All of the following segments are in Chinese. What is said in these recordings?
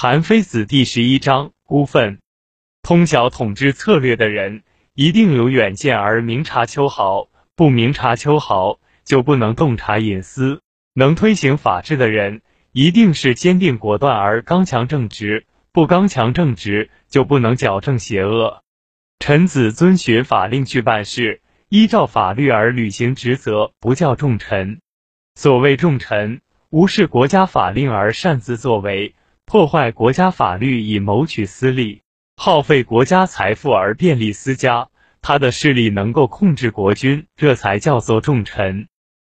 韩非子第十一章孤愤。通晓统治策略的人，一定有远见而明察秋毫；不明察秋毫，就不能洞察隐私。能推行法治的人，一定是坚定果断而刚强正直；不刚强正直，就不能矫正邪恶。臣子遵循法令去办事，依照法律而履行职责，不叫重臣。所谓重臣，无视国家法令而擅自作为。破坏国家法律以谋取私利，耗费国家财富而便利私家，他的势力能够控制国君，这才叫做重臣。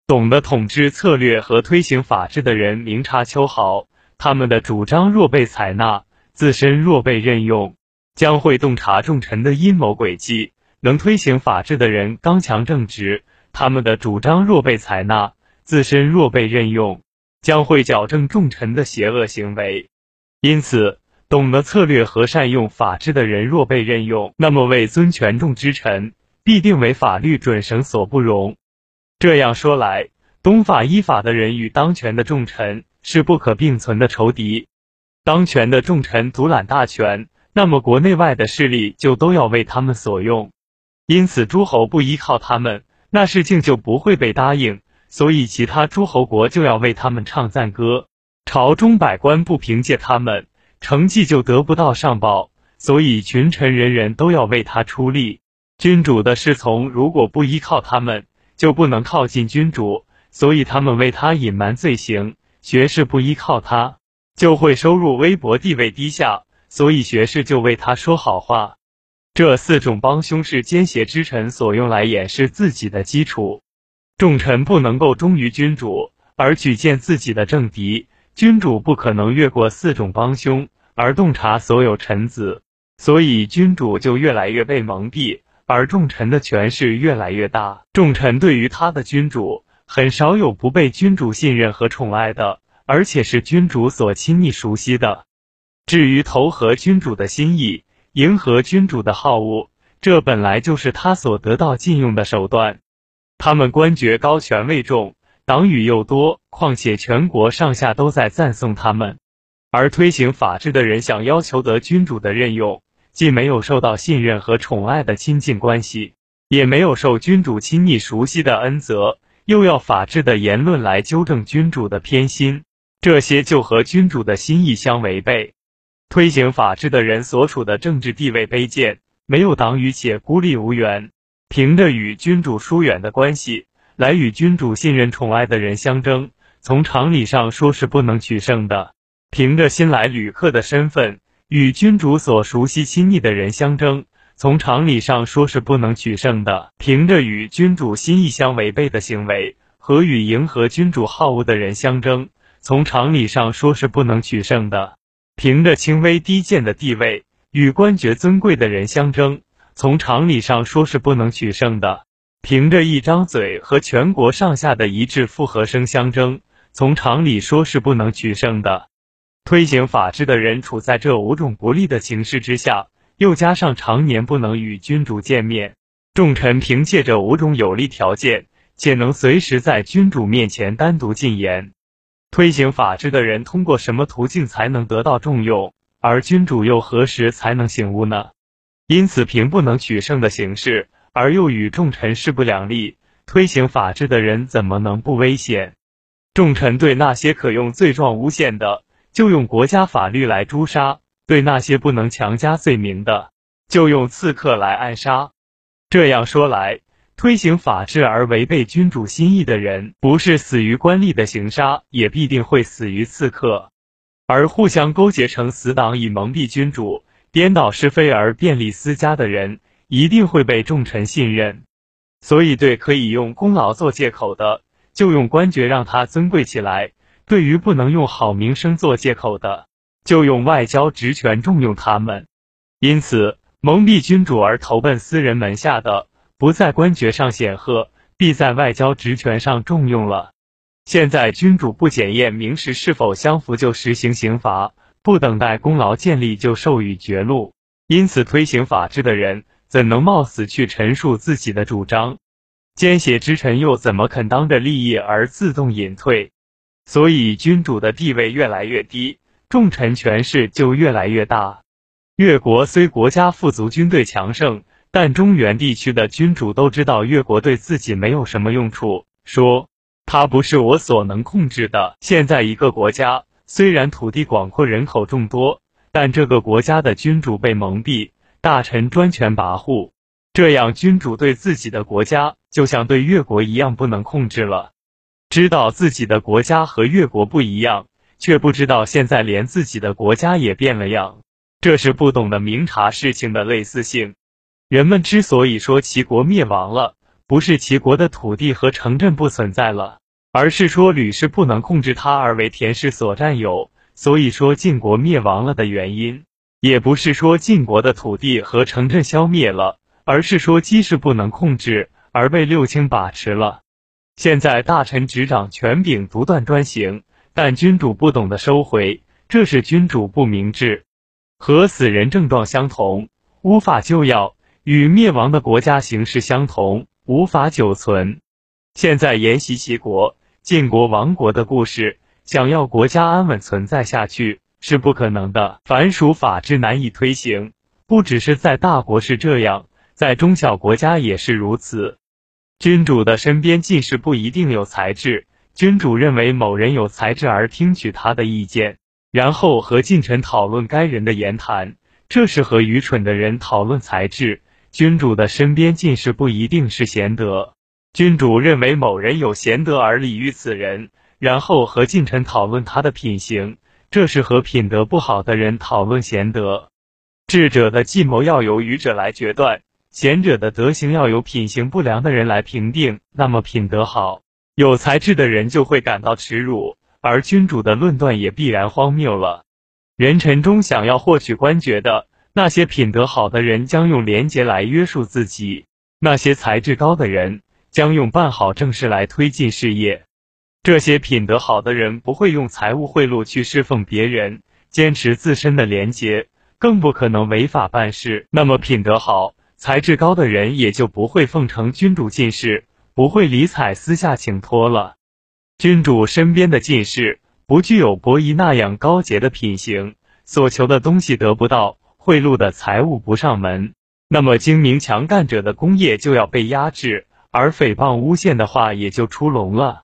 懂得统治策略和推行法治的人明察秋毫，他们的主张若被采纳，自身若被任用，将会洞察重臣的阴谋诡计。能推行法治的人刚强正直，他们的主张若被采纳，自身若被任用，将会矫正重臣的邪恶行为。因此，懂得策略和善用法治的人，若被任用，那么为尊权重之臣，必定为法律准绳所不容。这样说来，懂法依法的人与当权的重臣是不可并存的仇敌。当权的重臣独揽大权，那么国内外的势力就都要为他们所用。因此，诸侯不依靠他们，那事情就不会被答应。所以，其他诸侯国就要为他们唱赞歌。朝中百官不凭借他们，成绩就得不到上报，所以群臣人人都要为他出力。君主的侍从如果不依靠他们，就不能靠近君主，所以他们为他隐瞒罪行。学士不依靠他，就会收入微薄，地位低下，所以学士就为他说好话。这四种帮凶是奸邪之臣所用来掩饰自己的基础。众臣不能够忠于君主，而举荐自己的政敌。君主不可能越过四种帮凶而洞察所有臣子，所以君主就越来越被蒙蔽，而众臣的权势越来越大。众臣对于他的君主，很少有不被君主信任和宠爱的，而且是君主所亲昵熟悉的。至于投合君主的心意，迎合君主的好恶，这本来就是他所得到禁用的手段。他们官爵高，权位重。党羽又多，况且全国上下都在赞颂他们，而推行法治的人想要求得君主的任用，既没有受到信任和宠爱的亲近关系，也没有受君主亲昵熟悉的恩泽，又要法治的言论来纠正君主的偏心，这些就和君主的心意相违背。推行法治的人所处的政治地位卑贱，没有党羽且孤立无援，凭着与君主疏远的关系。来与君主信任宠爱的人相争，从常理上说是不能取胜的。凭着新来旅客的身份与君主所熟悉亲昵的人相争，从常理上说是不能取胜的。凭着与君主心意相违背的行为和与迎合君主好恶的人相争，从常理上说是不能取胜的。凭着轻微低贱的地位与官爵尊贵的人相争，从常理上说是不能取胜的。凭着一张嘴和全国上下的一致复合声相争，从常理说是不能取胜的。推行法治的人处在这五种不利的形势之下，又加上常年不能与君主见面，众臣凭借着五种有利条件，且能随时在君主面前单独进言。推行法治的人通过什么途径才能得到重用？而君主又何时才能醒悟呢？因此，凭不能取胜的形势。而又与众臣势不两立，推行法治的人怎么能不危险？众臣对那些可用罪状诬陷的，就用国家法律来诛杀；对那些不能强加罪名的，就用刺客来暗杀。这样说来，推行法治而违背君主心意的人，不是死于官吏的刑杀，也必定会死于刺客。而互相勾结成死党以蒙蔽君主、颠倒是非而便利私家的人。一定会被重臣信任，所以对可以用功劳做借口的，就用官爵让他尊贵起来；对于不能用好名声做借口的，就用外交职权重用他们。因此，蒙蔽君主而投奔私人门下的，不在官爵上显赫，必在外交职权上重用了。现在君主不检验名实是否相符就实行刑罚，不等待功劳建立就授予爵禄，因此推行法治的人。怎能冒死去陈述自己的主张？奸邪之臣又怎么肯当着利益而自动隐退？所以君主的地位越来越低，重臣权势就越来越大。越国虽国家富足，军队强盛，但中原地区的君主都知道越国对自己没有什么用处，说他不是我所能控制的。现在一个国家虽然土地广阔，人口众多，但这个国家的君主被蒙蔽，大臣专权跋扈，这样君主对自己的国家就像对越国一样不能控制了。知道自己的国家和越国不一样，却不知道现在连自己的国家也变了样，这是不懂得明察事情的类似性。人们之所以说齐国灭亡了，不是齐国的土地和城镇不存在了，而是说吕氏不能控制它而为田氏所占有。所以说晋国灭亡了的原因，也不是说晋国的土地和城镇消灭了，而是说姬氏不能控制而被六卿把持了。现在大臣执掌权柄，独断专行，但君主不懂得收回，这是君主不明智，和死人症状相同，无法救药；与灭亡的国家形势相同，无法久存。现在沿袭齐国、晋国亡国的故事，想要国家安稳存在下去是不可能的。凡属法治难以推行，不只是在大国是这样，在中小国家也是如此。君主的身边进士不一定有才智，君主认为某人有才智而听取他的意见，然后和近臣讨论该人的言谈，这是和愚蠢的人讨论才智。君主的身边进士不一定是贤德，君主认为某人有贤德而礼遇此人，然后和近臣讨论他的品行，这是和品德不好的人讨论贤德。智者的计谋要由愚者来决断。贤者的德行要由品行不良的人来评定，那么品德好、有才智的人就会感到耻辱，而君主的论断也必然荒谬了。人臣中想要获取官爵的那些品德好的人，将用廉洁来约束自己；那些才智高的人，将用办好政事来推进事业。这些品德好的人不会用财物贿赂去侍奉别人，坚持自身的廉洁，更不可能违法办事。那么品德好。才智高的人也就不会奉承君主进士，不会理睬私下请托了。君主身边的进士不具有伯夷那样高洁的品行，所求的东西得不到，贿赂的财物不上门，那么精明强干者的功业就要被压制，而诽谤诬陷的话也就出笼了。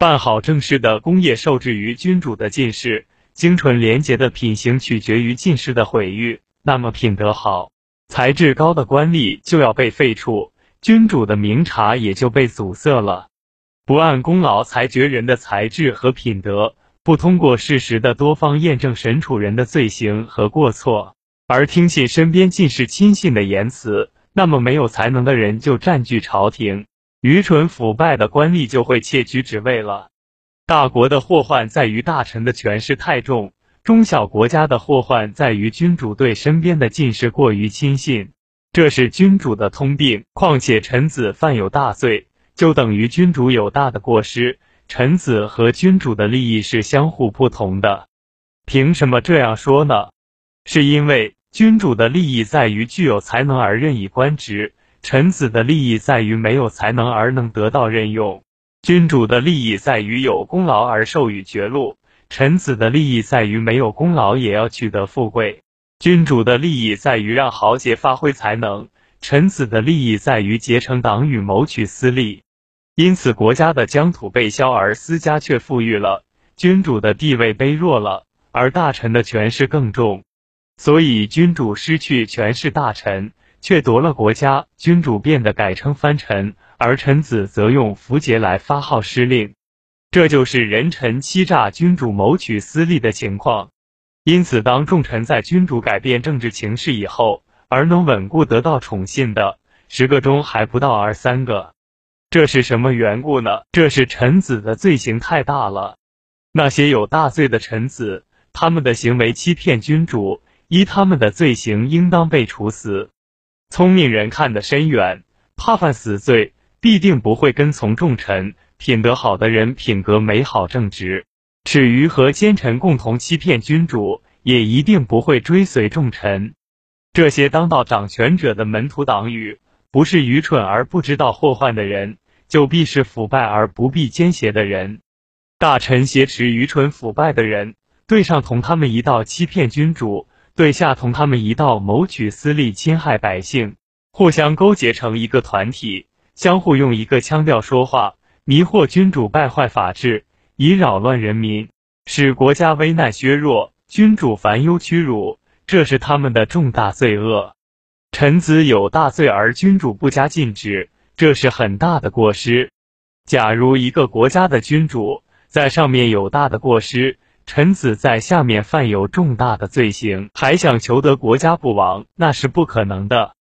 办好政事的功业受制于君主的进士，精纯廉洁的品行取决于进士的毁誉，那么品德好。才智高的官吏就要被废黜，君主的明察也就被阻塞了。不按功劳裁决人的才智和品德，不通过事实的多方验证审处人的罪行和过错，而听信身边近士亲信的言辞，那么没有才能的人就占据朝廷，愚蠢腐败的官吏就会窃取职位了。大国的祸患在于大臣的权势太重。中小国家的祸患在于君主对身边的进士过于亲信，这是君主的通病。况且臣子犯有大罪，就等于君主有大的过失。臣子和君主的利益是相互不同的。凭什么这样说呢？是因为君主的利益在于具有才能而任以官职，臣子的利益在于没有才能而能得到任用。君主的利益在于有功劳而授予爵禄。臣子的利益在于没有功劳也要取得富贵，君主的利益在于让豪杰发挥才能，臣子的利益在于结成党羽谋取私利。因此，国家的疆土被削，而私家却富裕了；君主的地位卑弱了，而大臣的权势更重。所以，君主失去权势，大臣却夺了国家，君主变得改称藩臣，而臣子则用符节来发号施令。这就是人臣欺诈君主谋取私利的情况。因此，当众臣在君主改变政治情势以后，而能稳固得到宠信的，十个中还不到二三个。这是什么缘故呢？这是臣子的罪行太大了。那些有大罪的臣子，他们的行为欺骗君主，依他们的罪行，应当被处死。聪明人看得深远，怕犯死罪，必定不会跟从众臣。品德好的人，品格美好正直，耻于和奸臣共同欺骗君主，也一定不会追随众臣。这些当道掌权者的门徒党羽，不是愚蠢而不知道祸患的人，就必是腐败而不必奸邪的人。大臣挟持愚蠢腐败的人，对上同他们一道欺骗君主，对下同他们一道谋取私利、侵害百姓，互相勾结成一个团体，相互用一个腔调说话，迷惑君主，败坏法治，以扰乱人民，使国家危难削弱，君主烦忧屈辱，这是他们的重大罪恶。臣子有大罪而君主不加禁止，这是很大的过失。假如一个国家的君主在上面有大的过失，臣子在下面犯有重大的罪行，还想求得国家不亡，那是不可能的。